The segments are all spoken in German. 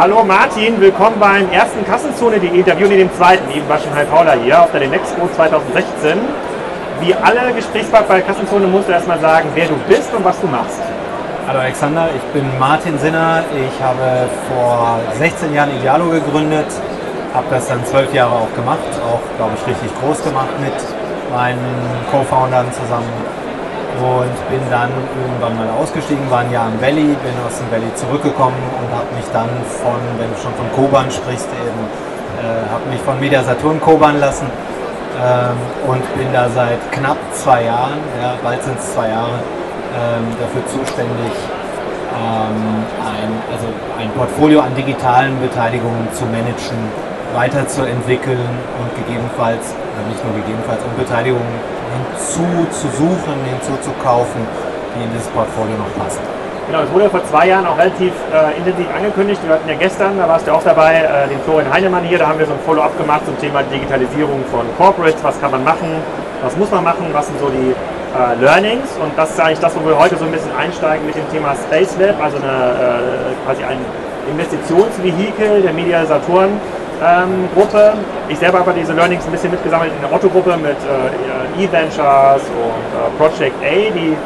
Hallo Martin, willkommen beim ersten Kassenzone.de Interview und dem zweiten. Eben war schon Herr Paula hier auf der Demexpo 2016. Wie alle Gesprächspartner bei Kassenzone musst du erstmal sagen, wer du bist und was du machst. Hallo Alexander, ich bin Martin Sinner. Ich habe vor 16 Jahren Idealo gegründet, habe das dann zwölf Jahre auch gemacht, auch glaube ich richtig groß gemacht mit meinen Co-Foundern zusammen und bin dann irgendwann mal ausgestiegen, war ein Jahr im Valley, bin aus dem Valley zurückgekommen und habe mich dann von, wenn du schon von Koban sprichst, eben äh, habe mich von Media Saturn Koban lassen ähm, und bin da seit knapp zwei Jahren, ja, bald sind es zwei Jahre, ähm, dafür zuständig, ähm, ein, also ein Portfolio an digitalen Beteiligungen zu managen, weiterzuentwickeln und gegebenenfalls, nicht nur gegebenenfalls, und Beteiligungen hinzuzusuchen, hinzuzukaufen, die in dieses Portfolio noch passen. Genau, es wurde ja vor zwei Jahren auch relativ äh, intensiv angekündigt. Wir hatten ja gestern, da warst du auch dabei, äh, den Florian Heinemann hier, da haben wir so ein Follow-up gemacht zum Thema Digitalisierung von Corporates. Was kann man machen? Was muss man machen? Was sind so die äh, Learnings? Und das ist eigentlich das, wo wir heute so ein bisschen einsteigen mit dem Thema Space Lab, also eine, äh, quasi ein Investitionsvehikel der Media Saturn ähm, Gruppe. Ich selber habe diese Learnings ein bisschen mitgesammelt in der Otto-Gruppe mit äh, E-Ventures und äh, Project A, die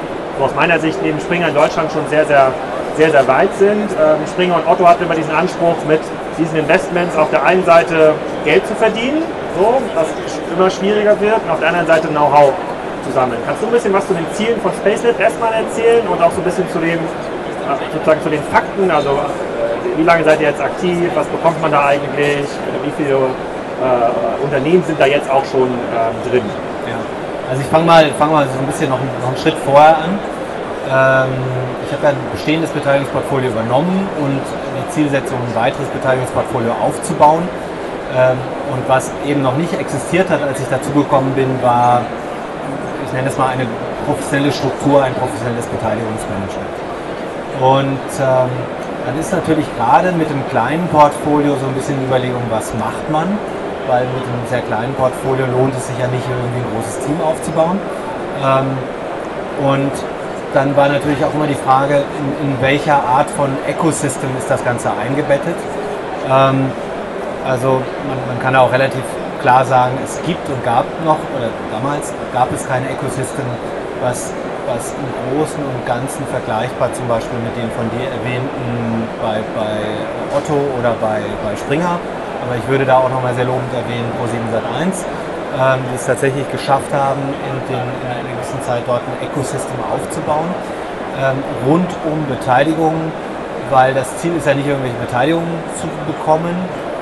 aus meiner Sicht neben Springer in Deutschland schon sehr, sehr, sehr, sehr weit sind. Ähm, Springer und Otto hatten immer diesen Anspruch, mit diesen Investments auf der einen Seite Geld zu verdienen, so, was immer schwieriger wird, und auf der anderen Seite Know-how zu sammeln. Kannst du ein bisschen was zu den Zielen von SpaceNet erstmal erzählen und auch so ein bisschen zu den, äh, sozusagen zu den Fakten, also wie lange seid ihr jetzt aktiv, was bekommt man da eigentlich, wie viele äh, Unternehmen sind da jetzt auch schon ähm, drin? Ja. Also ich fange mal, fang mal so ein bisschen noch, noch einen Schritt vorher an. Ähm, ich habe ja ein bestehendes Beteiligungsportfolio übernommen und die Zielsetzung, ein weiteres Beteiligungsportfolio aufzubauen. Ähm, und was eben noch nicht existiert hat, als ich dazu gekommen bin, war, ich nenne es mal eine professionelle Struktur, ein professionelles Beteiligungsmanagement. Und ähm, dann ist natürlich gerade mit dem kleinen Portfolio so ein bisschen die Überlegung, was macht man? Weil mit einem sehr kleinen Portfolio lohnt es sich ja nicht, irgendwie ein großes Team aufzubauen. Ähm, und dann war natürlich auch immer die Frage, in, in welcher Art von Ecosystem ist das Ganze eingebettet. Ähm, also man, man kann auch relativ klar sagen, es gibt und gab noch, oder damals gab es kein Ecosystem, was was im Großen und Ganzen vergleichbar zum Beispiel mit den von dir erwähnten bei, bei Otto oder bei, bei Springer. Aber ich würde da auch nochmal sehr lobend erwähnen Pro7 Sat1, ähm, die es tatsächlich geschafft haben, in, den, in einer gewissen Zeit dort ein Ecosystem aufzubauen, ähm, rund um Beteiligung, weil das Ziel ist ja nicht irgendwelche Beteiligungen zu bekommen,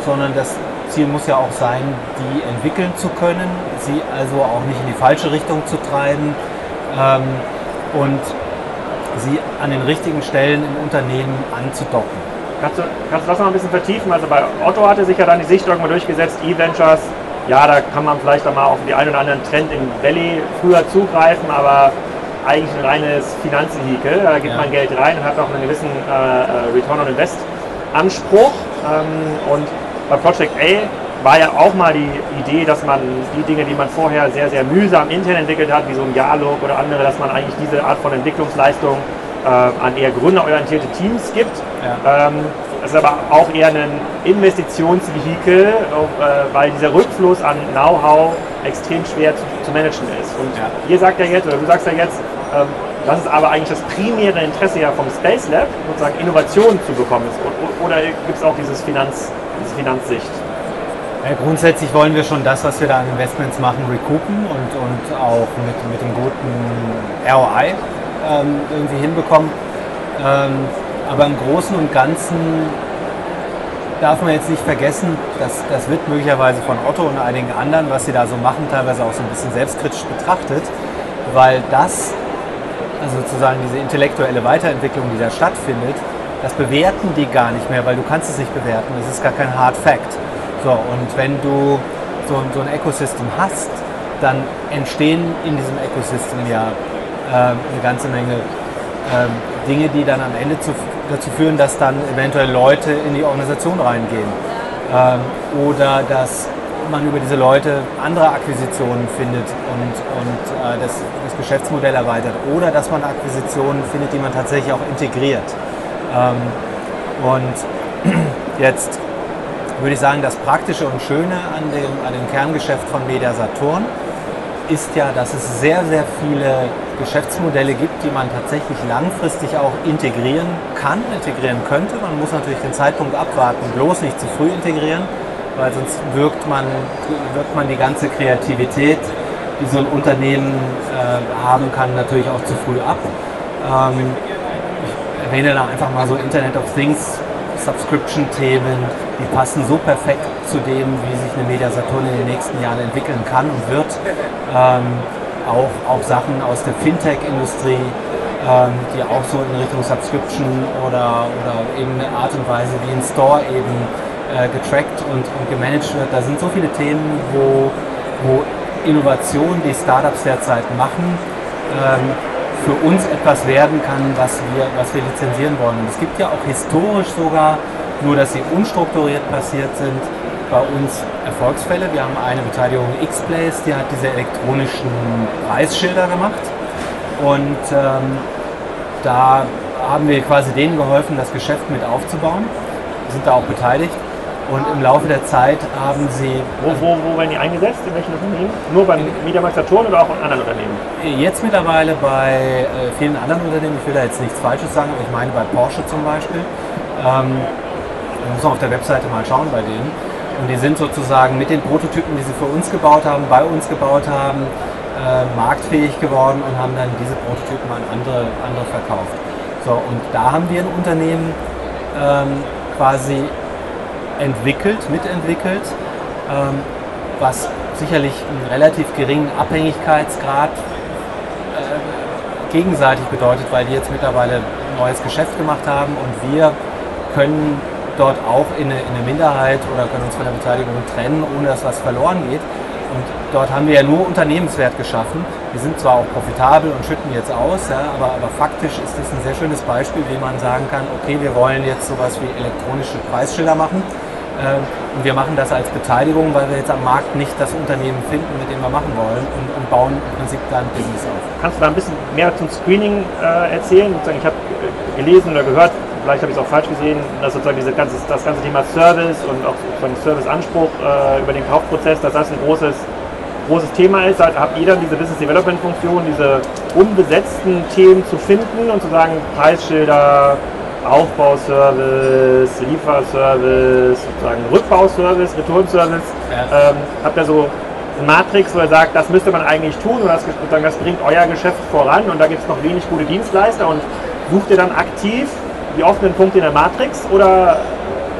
sondern das Ziel muss ja auch sein, die entwickeln zu können, sie also auch nicht in die falsche Richtung zu treiben, ähm, und sie an den richtigen Stellen im Unternehmen anzudocken. Kannst du, kannst du das noch ein bisschen vertiefen? Also bei Otto hatte sich ja dann die Sicht irgendwann durchgesetzt, E-Ventures, ja, da kann man vielleicht auch mal auf die einen oder anderen Trend im Valley früher zugreifen, aber eigentlich ein reines Finanzvehikel. Da gibt ja. man Geld rein und hat auch einen gewissen äh, äh Return on Invest Anspruch. Ähm, und bei Project A war ja auch mal die Idee, dass man die Dinge, die man vorher sehr, sehr mühsam intern entwickelt hat, wie so ein Dialog oder andere, dass man eigentlich diese Art von Entwicklungsleistung äh, an eher gründerorientierte Teams gibt. Ja. Ähm, das ist aber auch eher ein Investitionsvehikel, äh, weil dieser Rückfluss an Know-how extrem schwer zu, zu, managen ist. Und ja. ihr sagt ja jetzt, oder du sagst ja jetzt, ähm, das ist aber eigentlich das primäre Interesse ja vom Space Lab, sozusagen Innovationen zu bekommen. Oder gibt es auch dieses Finanz, diese Finanzsicht? Ja, grundsätzlich wollen wir schon das, was wir da an Investments machen, recoupen und, und auch mit, mit dem guten ROI ähm, irgendwie hinbekommen. Ähm, aber im Großen und Ganzen darf man jetzt nicht vergessen, dass das wird möglicherweise von Otto und einigen anderen, was sie da so machen, teilweise auch so ein bisschen selbstkritisch betrachtet, weil das, also sozusagen diese intellektuelle Weiterentwicklung, die da stattfindet, das bewerten die gar nicht mehr, weil du kannst es nicht bewerten, das ist gar kein Hard Fact. So, und wenn du so, so ein Ecosystem hast, dann entstehen in diesem Ecosystem ja äh, eine ganze Menge äh, Dinge, die dann am Ende zu, dazu führen, dass dann eventuell Leute in die Organisation reingehen. Ähm, oder dass man über diese Leute andere Akquisitionen findet und, und äh, das, das, Geschäftsmodell erweitert. Oder dass man Akquisitionen findet, die man tatsächlich auch integriert. Ähm, und Jetzt würde ich sagen, das Praktische und Schöne an dem, an dem Kerngeschäft von Media Saturn ist ja, dass es sehr, sehr viele Geschäftsmodelle gibt, die man tatsächlich langfristig auch integrieren kann, integrieren könnte. Man muss natürlich den Zeitpunkt abwarten, bloß nicht zu früh integrieren, weil sonst wirkt man, wirkt man die ganze Kreativität, die so ein Unternehmen äh, haben kann, natürlich auch zu früh ab. Ähm, ich erwähne da einfach mal so Internet of Things, Subscription-Themen, die passen so perfekt zu dem, wie sich eine Media Saturn in den nächsten Jahren entwickeln kann und wird. Ähm, auch, auch Sachen aus der Fintech-Industrie, ähm, die auch so in Richtung Subscription oder, oder eben eine Art und Weise, wie ein Store eben äh, getrackt und, und gemanagt wird. Da sind so viele Themen, wo, wo Innovation, die Startups derzeit machen, ähm, für uns etwas werden kann, was wir, was wir lizenzieren wollen. Es gibt ja auch historisch sogar, nur dass sie unstrukturiert passiert sind, bei uns Erfolgsfälle. Wir haben eine Beteiligung X-Plays, die hat diese elektronischen Preisschilder gemacht. Und ähm, da haben wir quasi denen geholfen, das Geschäft mit aufzubauen. Wir sind da auch beteiligt. Und im Laufe der Zeit haben sie. Wo, wo, wo werden die eingesetzt? In welchen Unternehmen? Nur beim Mediamarkt Saturn oder auch in anderen Unternehmen? Jetzt mittlerweile bei äh, vielen anderen Unternehmen. Ich will da jetzt nichts Falsches sagen, aber ich meine bei Porsche zum Beispiel. Ähm, da muss man auf der Webseite mal schauen bei denen. Und die sind sozusagen mit den Prototypen, die sie für uns gebaut haben, bei uns gebaut haben, äh, marktfähig geworden und haben dann diese Prototypen an andere, andere verkauft. So, und da haben wir ein Unternehmen ähm, quasi entwickelt, mitentwickelt, ähm, was sicherlich einen relativ geringen Abhängigkeitsgrad äh, gegenseitig bedeutet, weil die jetzt mittlerweile ein neues Geschäft gemacht haben und wir können dort auch in eine, in eine, Minderheit oder können uns von der Beteiligung trennen, ohne dass was verloren geht. Und dort haben wir ja nur Unternehmenswert geschaffen. Wir sind zwar auch profitabel und schütten jetzt aus, ja, aber, aber faktisch ist das ein sehr schönes Beispiel, wie man sagen kann, okay, wir wollen jetzt sowas wie elektronische Preisschilder machen. Ähm, und wir machen das als Beteiligung, weil wir jetzt am Markt nicht das Unternehmen finden, mit dem wir machen wollen und, und bauen im Prinzip da ein Business auf. Kannst du da ein bisschen mehr zum Screening äh, erzählen? Ich habe gelesen oder gehört, vielleicht habe ich es auch falsch gesehen, dass sozusagen diese ganze, das ganze Thema Service und auch sozusagen Serviceanspruch äh, über den Kaufprozess, dass das ein großes, großes Thema ist. Also habt ihr dann diese Business Development Funktion, diese unbesetzten Themen zu finden und zu sagen, Preisschilder, Aufbauservice, Lieferservice, sozusagen Rückbauservice, Returnservice. Ja. Ähm, habt ihr so eine Matrix, wo ihr sagt, das müsste man eigentlich tun und das, das bringt euer Geschäft voran und da gibt es noch wenig gute Dienstleister und sucht ihr dann aktiv die offenen Punkte in der Matrix oder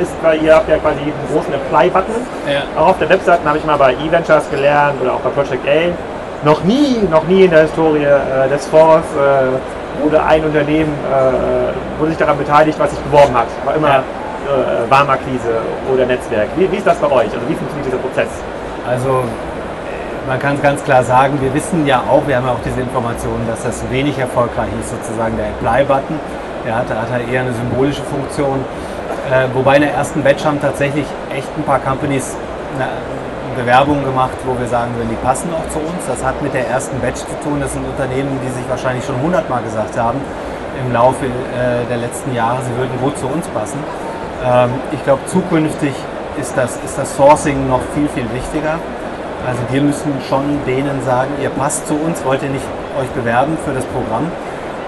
ist, weil ihr habt ja quasi einen großen Apply-Button. Ja. Auch auf der Webseite habe ich mal bei eVentures gelernt oder auch bei Project A. Noch nie, noch nie in der Historie äh, des Fonds äh, wurde ein Unternehmen äh, wurde sich daran beteiligt, was sich beworben hat. War immer ja. äh, Warmakquise oder Netzwerk. Wie, wie ist das bei euch? Also wie funktioniert dieser Prozess? Also man kann es ganz klar sagen, wir wissen ja auch, wir haben ja auch diese Informationen, dass das wenig erfolgreich ist, sozusagen der Apply-Button. Der hatte, hat halt eher eine symbolische Funktion. Äh, wobei in der ersten Batch haben tatsächlich echt ein paar Companies eine Bewerbung gemacht, wo wir sagen würden, die passen auch zu uns. Das hat mit der ersten Batch zu tun. Das sind Unternehmen, die sich wahrscheinlich schon hundertmal gesagt haben im Laufe äh, der letzten Jahre, sie würden gut zu uns passen. Ähm, ich glaube, zukünftig ist das, ist das Sourcing noch viel, viel wichtiger. Also wir müssen schon denen sagen, ihr passt zu uns, wollt ihr nicht euch bewerben für das Programm.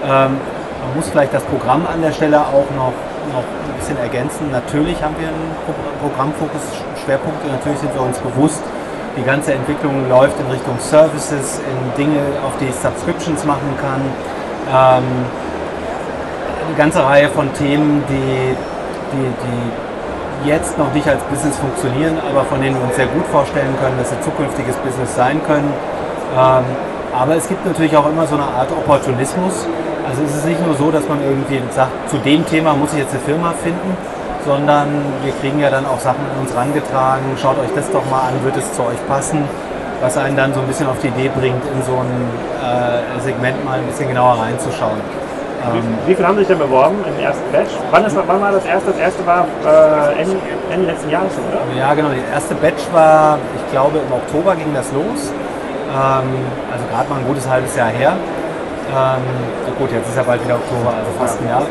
Ähm, man muss vielleicht das Programm an der Stelle auch noch, noch ein bisschen ergänzen. Natürlich haben wir einen Programmfokus, Schwerpunkte, natürlich sind wir uns bewusst, die ganze Entwicklung läuft in Richtung Services, in Dinge, auf die ich Subscriptions machen kann. Ähm, eine ganze Reihe von Themen, die, die, die jetzt noch nicht als Business funktionieren, aber von denen wir uns sehr gut vorstellen können, dass sie zukünftiges Business sein können. Ähm, aber es gibt natürlich auch immer so eine Art Opportunismus. Also es ist nicht nur so, dass man irgendwie sagt, zu dem Thema muss ich jetzt eine Firma finden, sondern wir kriegen ja dann auch Sachen an uns rangetragen. Schaut euch das doch mal an, wird es zu euch passen? Was einen dann so ein bisschen auf die Idee bringt, in so ein äh, Segment mal ein bisschen genauer reinzuschauen. Wie, ähm, wie viele haben sich denn beworben im ersten Batch? Wann, ist, wann war das erste? Das erste war äh, Ende, Ende letzten Jahres, oder? Ja, genau. Die erste Batch war, ich glaube, im Oktober ging das los. Ähm, also gerade mal ein gutes halbes Jahr her. Ähm, gut, jetzt ist ja bald wieder Oktober, also fast ein Jahr.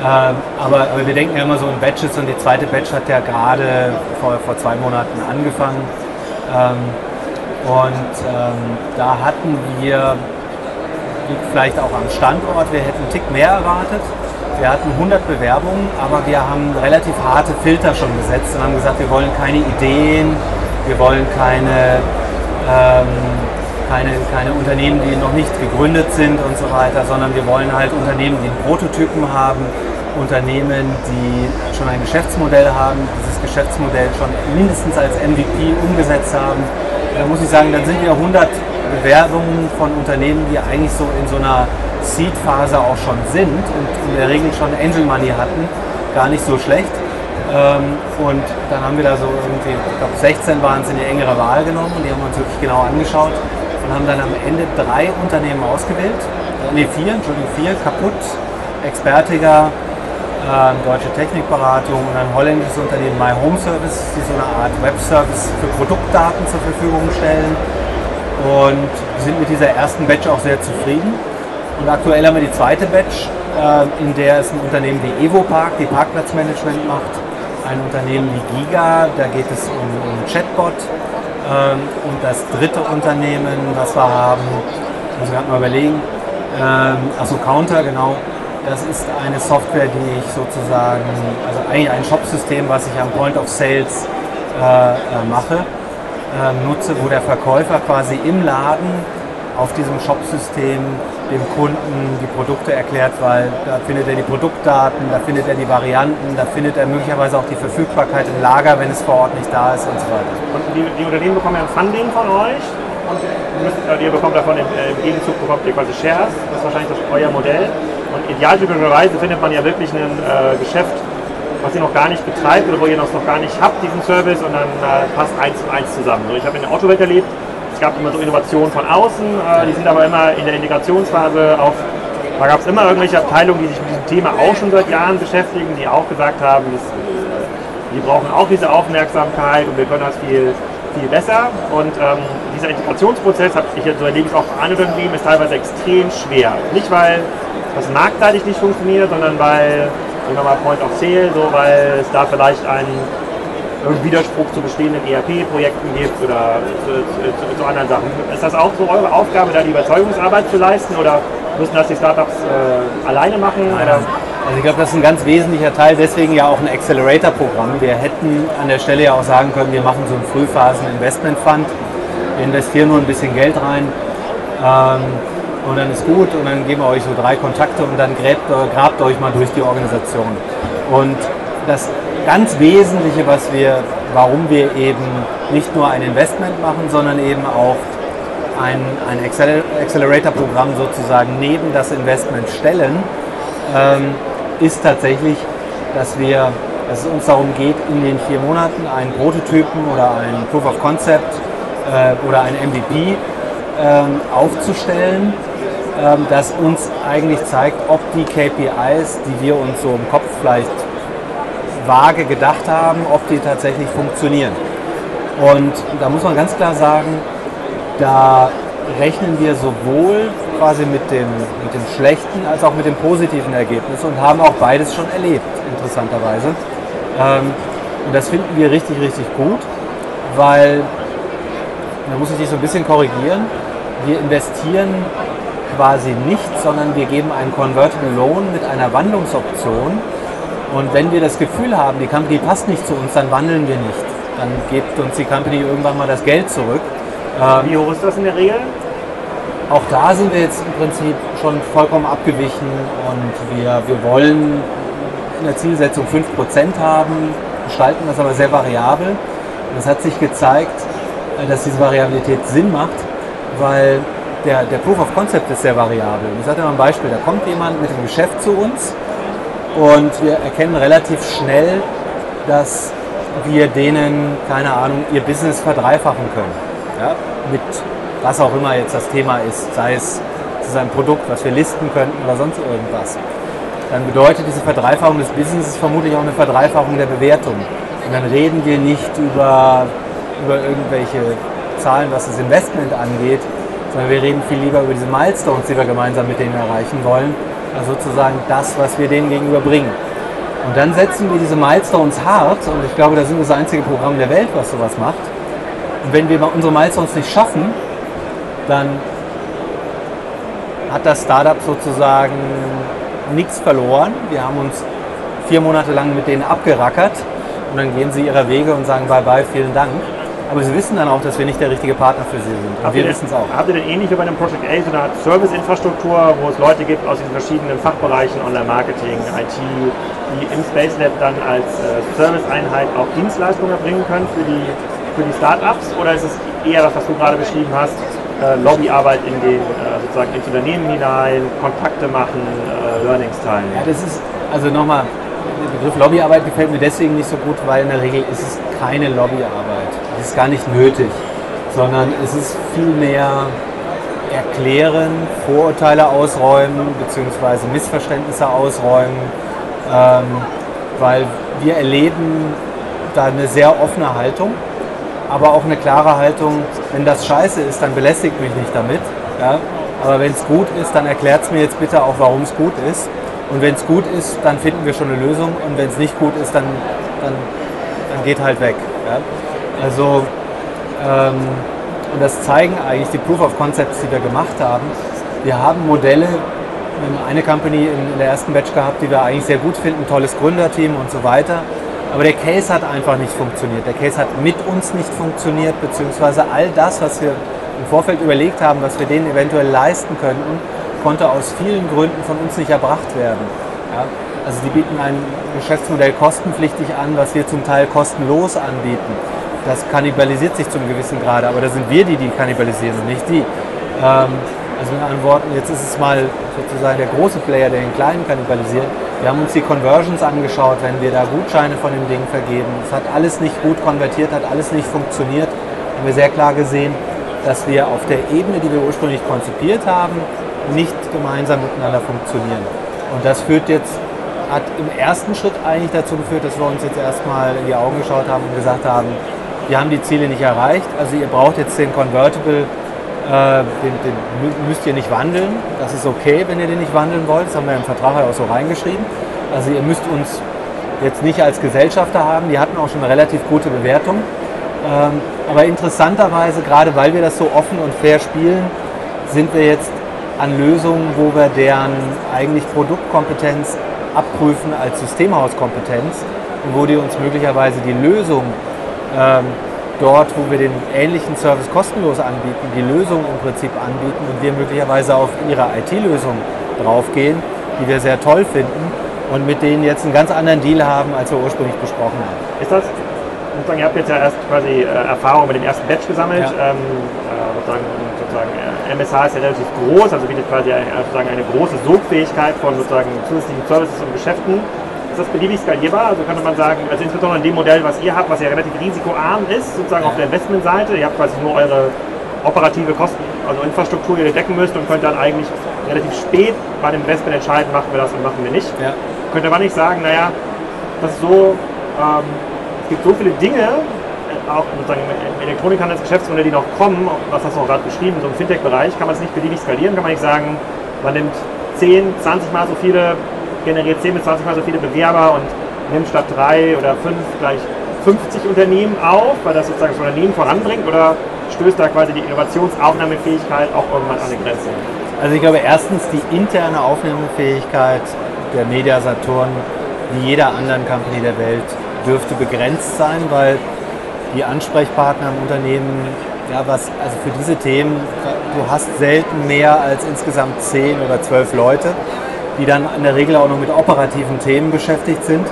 Ähm, aber, aber wir denken ja immer so in Batches und die zweite Batch hat ja gerade vor, vor zwei Monaten angefangen. Ähm, und ähm, da hatten wir, vielleicht auch am Standort, wir hätten einen Tick mehr erwartet. Wir hatten 100 Bewerbungen, aber wir haben relativ harte Filter schon gesetzt und haben gesagt, wir wollen keine Ideen, wir wollen keine, ähm, keine, keine Unternehmen, die noch nicht gegründet sind und so weiter, sondern wir wollen halt Unternehmen, die Prototypen haben, Unternehmen, die schon ein Geschäftsmodell haben, dieses Geschäftsmodell schon mindestens als MVP umgesetzt haben. Da muss ich sagen, dann sind wir 100 Bewerbungen von Unternehmen, die eigentlich so in so einer Seed-Phase auch schon sind und in der Regel schon Angel Money hatten, gar nicht so schlecht. Ähm, und dann haben wir da so irgendwie, ich glaube 16 waren es in die engere Wahl genommen und die haben wir uns wirklich genau angeschaut und haben dann am Ende drei Unternehmen ausgewählt. Ne, vier, Entschuldigung, vier, kaputt, Expertiger, äh, deutsche Technikberatung und ein holländisches Unternehmen My Home Service, die so eine Art Webservice für Produktdaten zur Verfügung stellen. Und sind mit dieser ersten Batch auch sehr zufrieden. Und aktuell haben wir die zweite Batch, äh, in der es ein Unternehmen wie Evopark, die Parkplatzmanagement macht, ein Unternehmen wie Giga, da geht es um, um Chatbot. Ähm, und das dritte Unternehmen, was wir haben, muss ich gerade mal überlegen, ähm, also Counter, genau, das ist eine Software, die ich sozusagen, also eigentlich ein Shopsystem, was ich am Point of Sales äh, äh, mache, äh, nutze, wo der Verkäufer quasi im Laden auf diesem Shopsystem dem Kunden die Produkte erklärt, weil da findet er die Produktdaten, da findet er die Varianten, da findet er möglicherweise auch die Verfügbarkeit im Lager, wenn es vor Ort nicht da ist und so weiter. Und die, die Unternehmen bekommen ja ein Funding von euch und müsst, äh, ihr bekommt davon im, äh, im, Gegenzug bekommt ihr quasi Shares, das ist wahrscheinlich das, euer Modell. Und idealtypischerweise findet man ja wirklich ein äh, Geschäft, was ihr noch gar nicht betreibt oder wo ihr das noch gar nicht habt, diesen Service, und dann äh, passt eins zu eins zusammen. So, ich habe in der Autowelt erlebt, es gab immer so Innovationen von außen, äh, die sind aber immer in der Integrationsphase auf, da gab es immer irgendwelche Abteilungen, die sich mit diesem Thema auch schon seit Jahren beschäftigen, die auch gesagt haben, das, die brauchen auch diese Aufmerksamkeit und wir können das viel, viel besser. Und ähm, dieser Integrationsprozess, habe ich so erlebe ich auch anderen Unternehmen, ist teilweise extrem schwer. Nicht, weil das marktseitig nicht funktioniert, sondern weil, sagen wir mal, Point of Sale, so, weil es da vielleicht einen Widerspruch zu bestehenden ERP-Projekten gibt oder zu, zu, zu, anderen Sachen. Ist das auch so eure Aufgabe, da die Überzeugungsarbeit zu leisten oder müssen das die Startups äh, alleine machen? Oder? Also ich glaube, das ist ein ganz wesentlicher Teil, deswegen ja auch ein Accelerator-Programm. Wir hätten an der Stelle ja auch sagen können, wir machen so einen Frühphasen-Investment-Fund, wir investieren nur ein bisschen Geld rein ähm, und dann ist gut und dann geben wir euch so drei Kontakte und dann gräbt, grabt euch mal durch die Organisation. Und das ganz Wesentliche, was wir, warum wir eben nicht nur ein Investment machen, sondern eben auch ein, ein Accelerator-Programm sozusagen neben das Investment stellen, ähm, ist tatsächlich, dass wir, dass es uns darum geht, in den vier Monaten einen Prototypen oder ein Proof of Concept äh, oder ein MVP ähm, aufzustellen, ähm, das uns eigentlich zeigt, ob die KPIs, die wir uns so im Kopf vielleicht vage gedacht haben, ob die tatsächlich funktionieren. Und da muss man ganz klar sagen, da rechnen wir sowohl quasi mit dem, mit dem schlechten als auch mit dem positiven Ergebnis und haben auch beides schon erlebt, interessanterweise. Ähm, und das finden wir richtig, richtig gut, weil, da muss ich dich so ein bisschen korrigieren, wir investieren quasi nichts, sondern wir geben einen Convertible Loan mit einer Wandlungsoption und wenn wir das Gefühl haben, die Company passt nicht zu uns, dann wandeln wir nicht. Dann gibt uns die Company irgendwann mal das Geld zurück. Ähm, Wie hoch ist das in der Regel? Auch da sind wir jetzt im Prinzip schon vollkommen abgewichen und wir, wir wollen in der Zielsetzung 5% haben, gestalten das aber sehr variabel. Und es hat sich gezeigt, äh, dass diese Variabilität Sinn macht, weil der, der Proof of Concept ist sehr variabel. Ich sage mal ein Beispiel, da kommt jemand mit dem Geschäft zu uns und wir erkennen relativ schnell, dass wir denen, keine Ahnung, ihr Business verdreifachen können. Ja? Mit was auch immer jetzt das Thema ist, sei es, ist ein Produkt, was wir listen könnten oder sonst irgendwas. Dann bedeutet diese Verdreifachung des Businesses vermutlich auch eine Verdreifachung der Bewertung. Und dann reden wir nicht über, über irgendwelche Zahlen, was das Investment angeht, sondern wir reden viel lieber über diese Milestones, die wir gemeinsam mit denen erreichen wollen Also sozusagen das, was wir denen gegenüber bringen. Und dann setzen wir diese Milestones hart und ich glaube, da sind wir das einzige Programm der Welt, was sowas macht. Und wenn wir unsere Milestones nicht schaffen, dann hat das Startup sozusagen nichts verloren. Wir haben uns vier Monate lang mit denen abgerackert und dann gehen sie ihrer Wege und sagen bye bye, vielen Dank. Aber sie wissen dann auch, dass wir nicht der richtige Partner für sie sind. Und wir wissen es auch. Habt ihr denn ähnlich wie bei einem Project A so eine Art Service-Infrastruktur, wo es Leute gibt aus den verschiedenen Fachbereichen, Online-Marketing, IT, die im Space Lab dann als äh, Service-Einheit auch Dienstleistungen erbringen können für die, für die Startups? Oder ist es eher das, was du gerade beschrieben hast, äh, Lobbyarbeit in den, äh, sozusagen ins Unternehmen hinein, Kontakte machen, äh, Learnings teilen? Ja, das ist, also nochmal, der Begriff Lobbyarbeit gefällt mir deswegen nicht so gut, weil in der Regel ist es keine Lobbyarbeit. Das ist gar nicht nötig, sondern es ist vielmehr erklären, Vorurteile ausräumen bzw. Missverständnisse ausräumen, ähm, weil wir erleben da eine sehr offene Haltung, aber auch eine klare Haltung, wenn das scheiße ist, dann belästigt mich nicht damit. Ja? Aber wenn es gut ist, dann erklärt es mir jetzt bitte auch, warum es gut ist. Und wenn es gut ist, dann finden wir schon eine Lösung. Und wenn es nicht gut ist, dann, dann, dann geht halt weg. Ja? Also, ähm, und das zeigen eigentlich die Proof of Concepts, die wir gemacht haben. Wir haben Modelle, haben eine Company in der ersten Batch gehabt, die wir eigentlich sehr gut finden, tolles Gründerteam und so weiter. Aber der Case hat einfach nicht funktioniert. Der Case hat mit uns nicht funktioniert, beziehungsweise all das, was wir im Vorfeld überlegt haben, was wir denen eventuell leisten könnten, konnte aus vielen Gründen von uns nicht erbracht werden. Ja? Also die bieten ein Geschäftsmodell kostenpflichtig an, was wir zum Teil kostenlos anbieten. Das kannibalisiert sich zum gewissen Grade, aber da sind wir die, die kannibalisieren und nicht die. Ähm, also mit anderen Worten, jetzt ist es mal sozusagen der große Player, der den kleinen kannibalisiert. Wir haben uns die Conversions angeschaut, wenn wir da Gutscheine von dem Ding vergeben. Es hat alles nicht gut konvertiert, hat alles nicht funktioniert. Haben wir sehr klar gesehen, dass wir auf der Ebene, die wir ursprünglich konzipiert haben, nicht gemeinsam miteinander funktionieren. Und das führt jetzt, hat im ersten Schritt eigentlich dazu geführt, dass wir uns jetzt erstmal in die Augen geschaut haben und gesagt haben, wir haben die Ziele nicht erreicht. Also ihr braucht jetzt den Convertible, äh, den, den, müsst ihr nicht wandeln. Das ist okay, wenn ihr den nicht wandeln wollt. Das haben wir im Vertrag auch so reingeschrieben. Also ihr müsst uns jetzt nicht als Gesellschafter haben. Die hatten auch schon eine relativ gute Bewertung. Ähm, aber interessanterweise, gerade weil wir das so offen und fair spielen, sind wir jetzt an Lösungen, wo wir deren eigentlich Produktkompetenz abprüfen als Systemhauskompetenz und wo die uns möglicherweise die Lösung ähm, dort, wo wir den ähnlichen Service kostenlos anbieten, die Lösung im Prinzip anbieten und wir möglicherweise auf ihre IT-Lösung draufgehen, die wir sehr toll finden und mit denen jetzt einen ganz anderen Deal haben, als wir ursprünglich besprochen haben. Ist das, sozusagen, ihr habt jetzt ja erst quasi äh, Erfahrung mit dem ersten Batch gesammelt, ja. ähm, äh, sozusagen, sozusagen äh, MSH ist ja relativ groß, also bietet quasi eine, sozusagen eine große Sogfähigkeit von sozusagen zusätzlichen Services und Geschäften ist das beliebig skalierbar? Also könnte man sagen, also insbesondere in dem Modell, was ihr habt, was ja relativ risikoarm ist, sozusagen ja. auf der Investmentseite, ihr habt quasi nur eure operative Kosten, also Infrastruktur, die ihr decken müsst und könnt dann eigentlich relativ spät bei dem Investment entscheiden, machen wir das und machen wir nicht. Ja. Könnte man nicht sagen, naja, das ist so, ähm, es gibt so viele Dinge, äh, auch sozusagen im Elektronikhandelsgeschäftsmodell, die noch kommen, was hast du auch gerade beschrieben, so im Fintech-Bereich, kann man es nicht beliebig skalieren, kann man nicht sagen, man nimmt 10, 20 Mal so viele generiert 10 bis 20 Mal so viele Bewerber und nimmt statt drei oder fünf gleich 50 Unternehmen auf, weil das sozusagen das Unternehmen voranbringt oder stößt da quasi die Innovationsaufnahmefähigkeit auch irgendwann an die Grenze? Also ich glaube erstens die interne Aufnahmefähigkeit der Media Saturn wie jeder anderen Company der Welt dürfte begrenzt sein, weil die Ansprechpartner im Unternehmen, ja, was, also für diese Themen, du hast selten mehr als insgesamt 10 oder 12 Leute die dann in der Regel auch noch mit operativen Themen beschäftigt sind.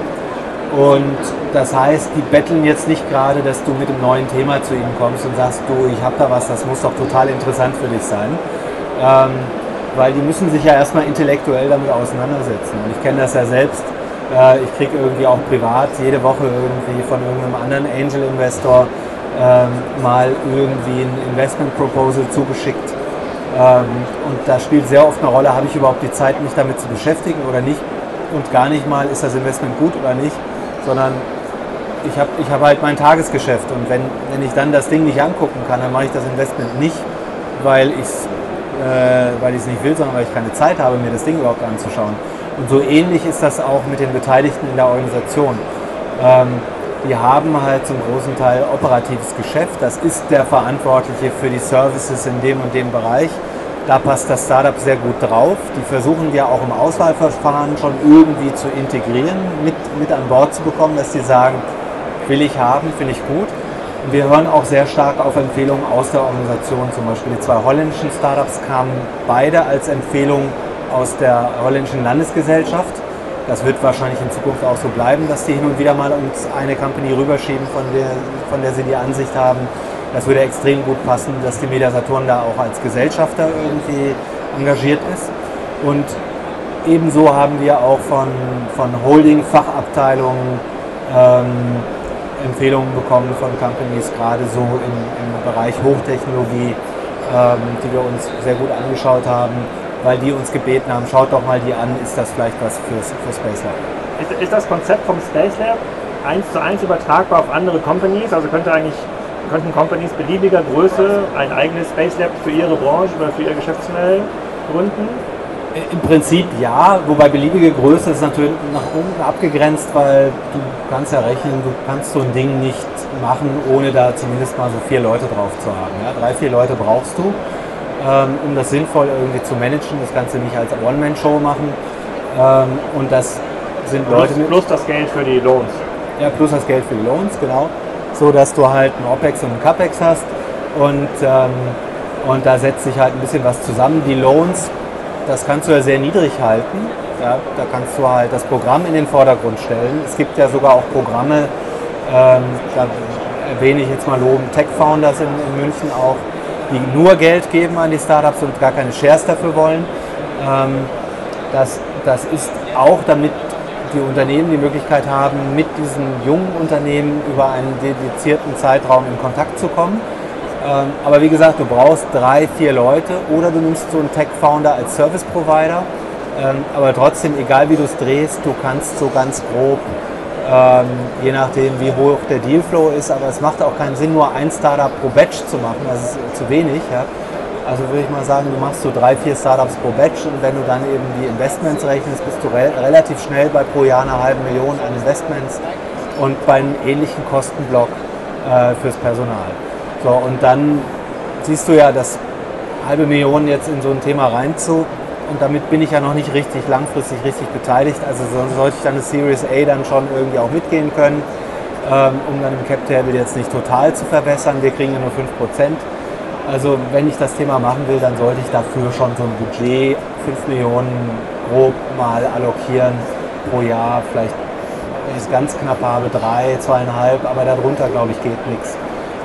Und das heißt, die betteln jetzt nicht gerade, dass du mit einem neuen Thema zu ihnen kommst und sagst, du, ich habe da was, das muss doch total interessant für dich sein. Ähm, weil die müssen sich ja erstmal intellektuell damit auseinandersetzen. Und ich kenne das ja selbst. Äh, ich kriege irgendwie auch privat jede Woche irgendwie von irgendeinem anderen Angel-Investor ähm, mal irgendwie ein Investment-Proposal zugeschickt ähm, und da spielt sehr oft eine Rolle, habe ich überhaupt die Zeit, mich damit zu beschäftigen oder nicht. Und gar nicht mal, ist das Investment gut oder nicht, sondern ich habe ich hab halt mein Tagesgeschäft. Und wenn, wenn ich dann das Ding nicht angucken kann, dann mache ich das Investment nicht, weil ich es äh, weil ich es nicht will, sondern weil ich keine Zeit habe, mir das Ding überhaupt anzuschauen. Und so ähnlich ist das auch mit den Beteiligten in der Organisation. Ähm, die haben halt zum großen Teil operatives Geschäft. Das ist der Verantwortliche für die Services in dem und dem Bereich. Da passt das Startup sehr gut drauf. Die versuchen wir auch im Auswahlverfahren schon irgendwie zu integrieren, mit, mit an Bord zu bekommen, dass die sagen, will ich haben, finde ich gut. Und wir hören auch sehr stark auf Empfehlungen aus der Organisation. Zum Beispiel die zwei holländischen Startups kamen beide als Empfehlung aus der holländischen Landesgesellschaft. Das wird wahrscheinlich in Zukunft auch so bleiben, dass die hin und wieder mal uns eine Company rüberschieben, von der, von der sie die Ansicht haben, das würde extrem gut passen, dass die Media Saturn da auch als Gesellschafter irgendwie engagiert ist. Und ebenso haben wir auch von, von Holding-Fachabteilungen ähm, Empfehlungen bekommen von Companies, gerade so im, im Bereich Hochtechnologie, ähm, die wir uns sehr gut angeschaut haben, weil die uns gebeten haben, schaut doch mal die an, ist das vielleicht was fürs, für Space Lab. Ist, ist das Konzept vom Space Lab eins zu eins übertragbar auf andere Companies? Also könnte eigentlich könnten Companies beliebiger Größe ein eigenes Space Lab für ihre Branche oder für ihr Geschäftsmodell gründen? Im Prinzip ja, wobei beliebige Größe ist natürlich nach unten abgegrenzt, weil du kannst ja rechnen, du kannst so ein Ding nicht machen, ohne da zumindest mal so vier Leute drauf zu haben. Ja? Drei, vier Leute brauchst du, um das sinnvoll irgendwie zu managen, das Ganze nicht als One-Man-Show machen. Ähm, und das sind plus, Leute mit. Plus das Geld für die Loans. Ja, plus das Geld für die Loans, genau. So dass du halt ein OPEX und ein CAPEX hast. Und, ähm, und da setzt sich halt ein bisschen was zusammen. Die Loans das kannst du ja sehr niedrig halten. Ja, da kannst du halt das Programm in den Vordergrund stellen. Es gibt ja sogar auch Programme, ähm, da erwähne ich jetzt mal loben, Tech Founders in, in, München auch, die nur Geld geben an die Startups und gar keine Shares dafür wollen. Ähm, das, das ist auch damit die Unternehmen die Möglichkeit haben, mit diesen jungen Unternehmen über einen dedizierten Zeitraum in Kontakt zu kommen ähm, aber wie gesagt, du brauchst drei, vier Leute oder du nimmst so einen Tech-Founder als Service-Provider. Ähm, aber trotzdem, egal wie du es drehst, du kannst so ganz grob, ähm, je nachdem wie hoch der Dealflow ist, aber es macht auch keinen Sinn, nur ein Startup pro Batch zu machen, das ist zu wenig. Ja? Also würde ich mal sagen, du machst so drei, vier Startups pro Batch und wenn du dann eben die Investments rechnest, bist du re relativ schnell bei pro Jahr einer halben Million an Investments und bei einem ähnlichen Kostenblock äh, fürs Personal. So, und dann siehst du ja, dass halbe Million jetzt in so ein Thema reinzu und damit bin ich ja noch nicht richtig langfristig richtig beteiligt. Also sollte ich dann eine Series A dann schon irgendwie auch mitgehen können, ähm, um dann im Cap Table jetzt nicht total zu verbessern. Wir kriegen ja nur 5%. Also wenn ich das Thema machen will, dann sollte ich dafür schon so ein Budget 5 Millionen grob mal allokieren pro Jahr. Vielleicht, wenn ich es ganz knapp habe, drei, zweieinhalb, aber darunter glaube ich geht nichts.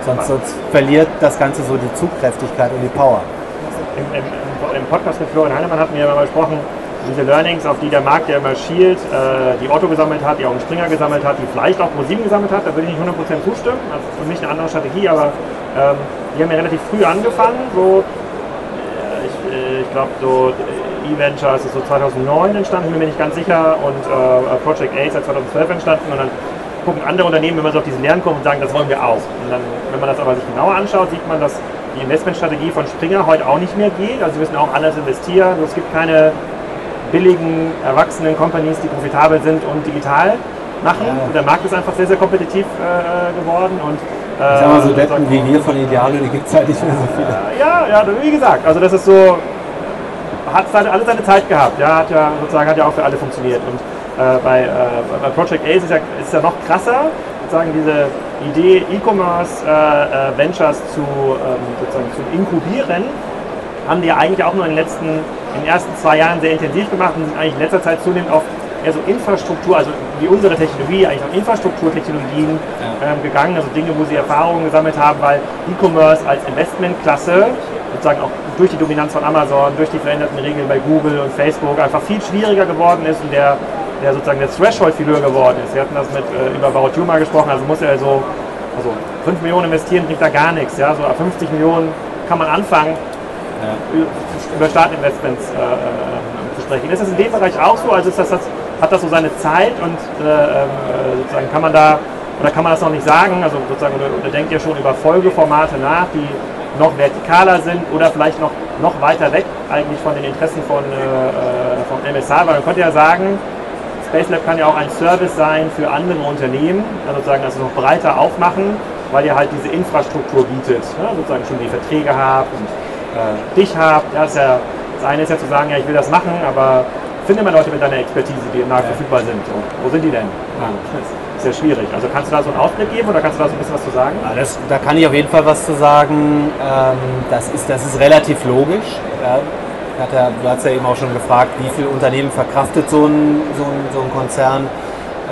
Sonst, sonst, verliert das Ganze so die Zugkräftigkeit und die Power. Im, im, im Podcast mit Florian Heinemann hatten wir ja mal gesprochen, diese Learnings, auf die der Markt ja immer schielt, äh, die Otto gesammelt hat, die auch einen Springer gesammelt hat, die vielleicht auch ProSieben gesammelt hat, da würde ich nicht 100% zustimmen. Das ist für mich eine andere Strategie, aber ähm, die haben ja relativ früh angefangen, so, äh, ich, äh, ich glaube so E-Ventures ist so 2009 entstanden, bin mir nicht ganz sicher, und äh, Project A ist 2012 entstanden und dann gucken andere Unternehmen immer so auf diesen Lernkurve und sagen, das wollen wir auch. Und dann, wenn man das aber sich genauer anschaut, sieht man, dass die Investmentstrategie von Springer heute auch nicht mehr geht. Also sie müssen auch anders investieren. Es gibt keine billigen, erwachsenen Companies, die profitabel sind und digital machen. Ja. Der Markt ist einfach sehr, sehr kompetitiv äh, geworden. Und, äh, ich sag mal so Deppen wie wir von Idealo, die gibt es halt nicht mehr so viele. Ja, ja, wie gesagt, also das ist so, hat alle seine Zeit gehabt. Ja, hat ja sozusagen hat ja auch für alle funktioniert. Und äh, bei, äh, bei Project A ist es ja, ist ja noch krasser, sozusagen diese Idee, E-Commerce äh, äh Ventures zu, ähm, sozusagen zu inkubieren, haben die ja eigentlich auch nur in den letzten, in den ersten zwei Jahren sehr intensiv gemacht und sind eigentlich in letzter Zeit zunehmend auf eher so Infrastruktur, also wie unsere Technologie, eigentlich auf Infrastrukturtechnologien ja. ähm, gegangen, also Dinge, wo sie Erfahrungen gesammelt haben, weil E-Commerce als Investmentklasse sozusagen auch durch die Dominanz von Amazon, durch die veränderten Regeln bei Google und Facebook einfach viel schwieriger geworden ist und der der sozusagen der Threshold viel höher geworden ist. Wir hatten das mit äh, über About You mal gesprochen, also muss er so also 5 Millionen investieren bringt da gar nichts. Ja? So ab 50 Millionen kann man anfangen, ja. über Startinvestments äh, äh, zu sprechen. Ist das in dem Bereich auch so? Also ist das, das hat das so seine Zeit und äh, ähm, äh, sozusagen kann man da oder kann man das noch nicht sagen? Also sozusagen, oder, oder denkt ihr schon über Folgeformate nach, die noch vertikaler sind oder vielleicht noch, noch weiter weg eigentlich von den Interessen von, äh, vom MSH, weil man könnte ja sagen, Spacelab kann ja auch ein Service sein für andere Unternehmen, also sozusagen das noch breiter aufmachen, weil ihr halt diese Infrastruktur bietet, ne? sozusagen schon die Verträge habt und äh, dich habt. Ja, das, ja, das eine ist ja zu sagen, ja, ich will das machen, aber finde mal Leute mit deiner Expertise, die im Markt ja. verfügbar sind. Und wo sind die denn? Ja, ist ja schwierig. Also kannst du da so einen Ausblick geben oder kannst du da so ein bisschen was zu sagen? Ja, das, da kann ich auf jeden Fall was zu sagen. Ähm, das, ist, das ist relativ logisch. Ja. Ja, du hast ja eben auch schon gefragt, wie viele Unternehmen verkraftet so ein, so ein, so ein Konzern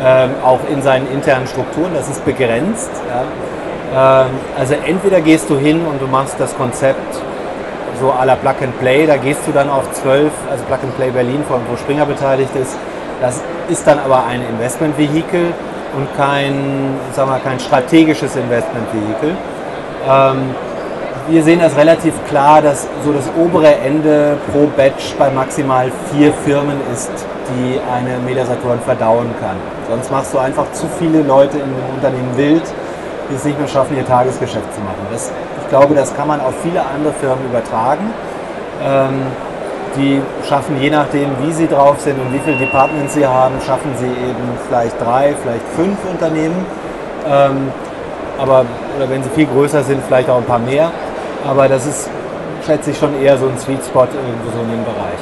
ähm, auch in seinen internen Strukturen. Das ist begrenzt. Ja. Ähm, also entweder gehst du hin und du machst das Konzept so à la Plug and Play, da gehst du dann auf 12, also Plug and Play Berlin, wo Springer beteiligt ist. Das ist dann aber ein Investmentvehikel und kein, sagen wir, kein strategisches Investmentvehikel. Ähm, wir sehen das relativ klar, dass so das obere Ende pro Batch bei maximal vier Firmen ist, die eine Mediasaturn verdauen kann. Sonst machst du einfach zu viele Leute in dem Unternehmen wild, die es nicht mehr schaffen, ihr Tagesgeschäft zu machen. Das, ich glaube, das kann man auf viele andere Firmen übertragen. Ähm, die schaffen je nachdem, wie sie drauf sind und wie viele Departments sie haben, schaffen sie eben vielleicht drei, vielleicht fünf Unternehmen. Ähm, aber, oder wenn sie viel größer sind, vielleicht auch ein paar mehr. Aber das ist, schätze ich, schon eher so ein Sweet Spot irgendwo so in dem Bereich.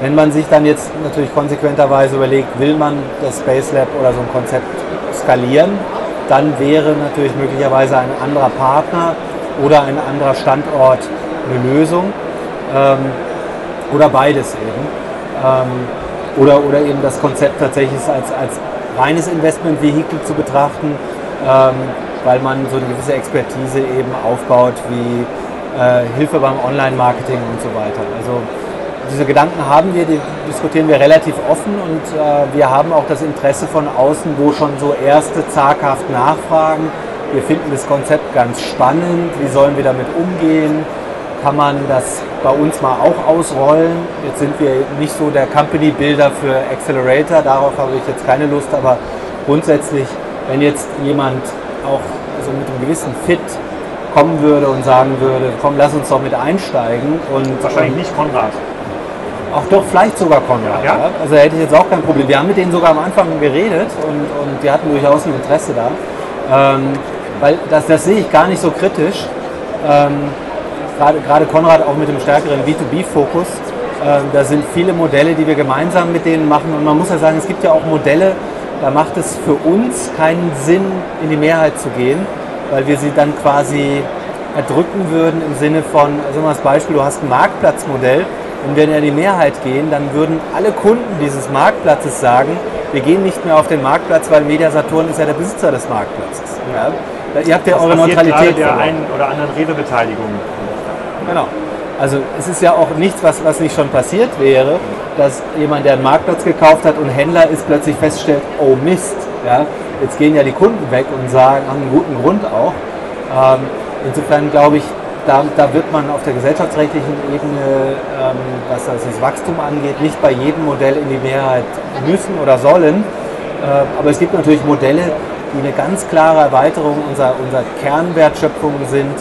Wenn man sich dann jetzt natürlich konsequenterweise überlegt, will man das Space Lab oder so ein Konzept skalieren, dann wäre natürlich möglicherweise ein anderer Partner oder ein anderer Standort eine Lösung. Ähm, oder beides eben. Ähm, oder, oder eben das Konzept tatsächlich als, als reines Investmentvehikel zu betrachten, ähm, weil man so eine gewisse Expertise eben aufbaut wie äh, Hilfe beim Online-Marketing und so weiter. Also diese Gedanken haben wir, die diskutieren wir relativ offen und äh, wir haben auch das Interesse von außen, wo schon so erste zaghaft nachfragen. Wir finden das Konzept ganz spannend, wie sollen wir damit umgehen, kann man das bei uns mal auch ausrollen. Jetzt sind wir nicht so der Company-Builder für Accelerator, darauf habe ich jetzt keine Lust, aber grundsätzlich, wenn jetzt jemand auch so mit einem gewissen Fit kommen würde und sagen würde, komm, lass uns doch mit einsteigen. Und, Wahrscheinlich nicht Konrad. Auch doch, vielleicht sogar Konrad. Ja? ja? Also hätte ich jetzt auch kein Problem. Wir haben mit denen sogar am Anfang geredet und, und die hatten durchaus ein Interesse da. Ähm, weil das, das sehe ich gar nicht so kritisch. Ähm, gerade, gerade Konrad auch mit dem stärkeren B2B-Fokus. Ähm, da sind viele Modelle, die wir gemeinsam mit denen machen. Und man muss ja sagen, es gibt ja auch Modelle, da macht es für uns keinen Sinn, in die Mehrheit zu gehen, weil wir sie dann quasi erdrücken würden im Sinne von, also mal das Beispiel, du hast ein Marktplatzmodell und wenn wir in die Mehrheit gehen, dann würden alle Kunden dieses Marktplatzes sagen, wir gehen nicht mehr auf den Marktplatz, weil Media Saturn ist ja der Besitzer des Marktplatzes. Ja? Ihr habt ja eure Neutralität. der einen oder anderen Rewe-Beteiligung. Genau. Also es ist ja auch nichts, was, was nicht schon passiert wäre, dass jemand, der einen Marktplatz gekauft hat und Händler ist, plötzlich feststellt, oh Mist, ja, jetzt gehen ja die Kunden weg und sagen, haben einen guten Grund auch. Ähm, insofern glaube ich, da, da, wird man auf der gesellschaftsrechtlichen Ebene, ähm, was das, Wachstum angeht, nicht bei jedem Modell in die Mehrheit müssen oder sollen. Äh, aber es gibt natürlich Modelle, die eine ganz klare Erweiterung unserer, unserer Kernwertschöpfung sind,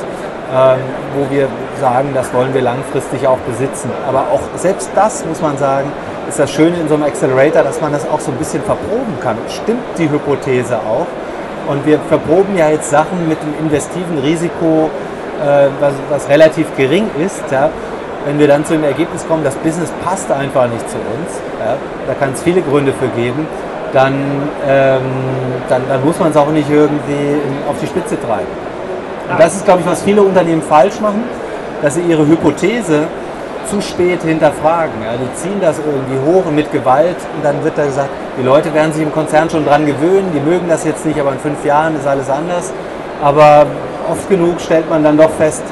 ähm, wo wir sagen, das wollen wir langfristig auch besitzen. Aber auch selbst das, muss man sagen, ist das Schöne in so einem Accelerator, dass man das auch so ein bisschen verproben kann. Stimmt die Hypothese auch? Und wir verproben ja jetzt Sachen mit einem investiven Risiko, äh, was, was, relativ gering ist. Ja? Wenn wir dann zu dem Ergebnis kommen, das Business passt einfach nicht zu uns, ja? da kann es viele Gründe für geben, dann, ähm, dann, dann muss man es auch nicht irgendwie auf die Spitze treiben. Und das ist, glaube ich, was viele Unternehmen falsch machen, dass sie ihre Hypothese zu spät hinterfragen. Ja, die ziehen das irgendwie hoch und mit Gewalt und dann wird da gesagt, die Leute werden sich im Konzern schon dran gewöhnen, die mögen das jetzt nicht, aber in fünf Jahren ist alles anders. Aber oft genug stellt man dann doch fest,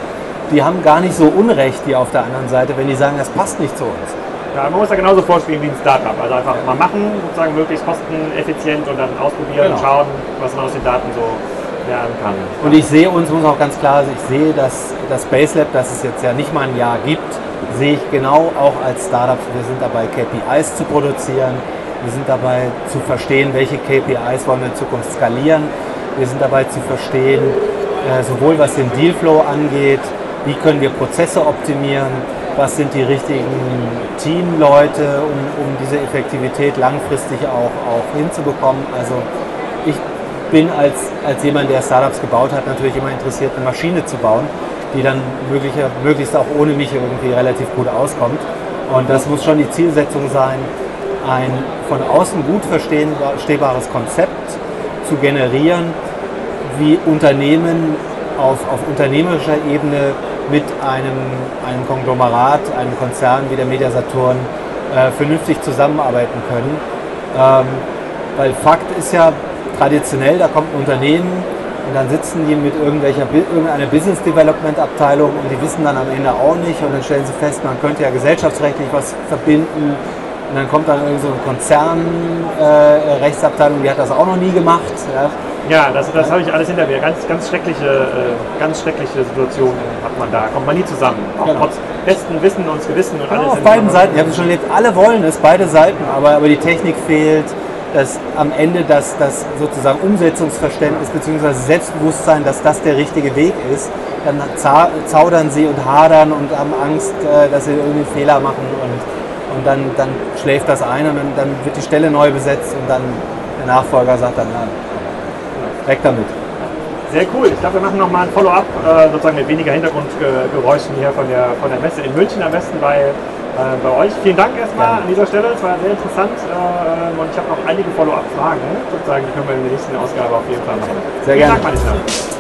die haben gar nicht so Unrecht, die auf der anderen Seite, wenn die sagen, das passt nicht zu uns. Ja, man muss da genauso vorspielen wie ein Startup. Also einfach mal machen, sozusagen möglichst kosteneffizient und dann ausprobieren genau. und schauen, was man aus den Daten so lernen kann. Und ich sehe uns, muss auch ganz klar, ich sehe, dass das Space Lab, das es jetzt ja nicht mal ein Jahr gibt, sehe ich genau auch als Startup. Wir sind dabei, KPIs zu produzieren. Wir sind dabei zu verstehen, welche KPIs wollen wir in Zukunft skalieren. Wir sind dabei zu verstehen, äh, sowohl was den Dealflow angeht, wie können wir Prozesse optimieren, was sind die richtigen Teamleute, um, um diese Effektivität langfristig auch, auch hinzubekommen. Also ich bin als, als jemand, der Startups gebaut hat, natürlich immer interessiert, eine Maschine zu bauen, die dann möglicher, möglichst auch ohne mich irgendwie relativ gut auskommt. Und das muss schon die Zielsetzung sein, ein von außen gut verstehbares Konzept zu generieren, wie Unternehmen auf, auf unternehmerischer Ebene mit einem, einem Konglomerat, einem Konzern wie der Mediasaturn äh, vernünftig zusammenarbeiten können. Ähm, weil Fakt ist ja traditionell, da kommt ein Unternehmen und dann sitzen die mit irgendwelcher, irgendeiner Business Development Abteilung und die wissen dann am Ende auch nicht und dann stellen sie fest, man könnte ja gesellschaftsrechtlich was verbinden und dann kommt dann irgendwie so eine Konzernrechtsabteilung, äh, die hat das auch noch nie gemacht. Ja, ja das, das habe ich alles hinter mir. Ganz, ganz, schreckliche, äh, ganz schreckliche Situationen hat man da. Kommt man nie zusammen. Auch genau. trotz besten Wissen und Gewissen und alles. Ja, auf beiden Seiten. Ich habe es schon erlebt. Alle wollen es, beide Seiten, aber, aber die Technik fehlt. Dass am Ende das, das sozusagen Umsetzungsverständnis bzw. Selbstbewusstsein, dass das der richtige Weg ist, dann zaudern sie und hadern und haben Angst, äh, dass sie irgendwie Fehler machen und und dann, dann schläft das ein und dann, dann wird die Stelle neu besetzt und dann der Nachfolger sagt dann, na, weg damit. Sehr cool. Ich glaube, wir machen nochmal ein Follow-up, äh, sozusagen mit weniger Hintergrundgeräuschen hier von der, von der Messe in München am besten äh, bei euch. Vielen Dank erstmal an dieser Stelle. Es war sehr interessant äh, und ich habe noch einige Follow-up-Fragen, sozusagen, die können wir in der nächsten Ausgabe auf jeden Fall machen. Sehr Vielen gerne. Dank,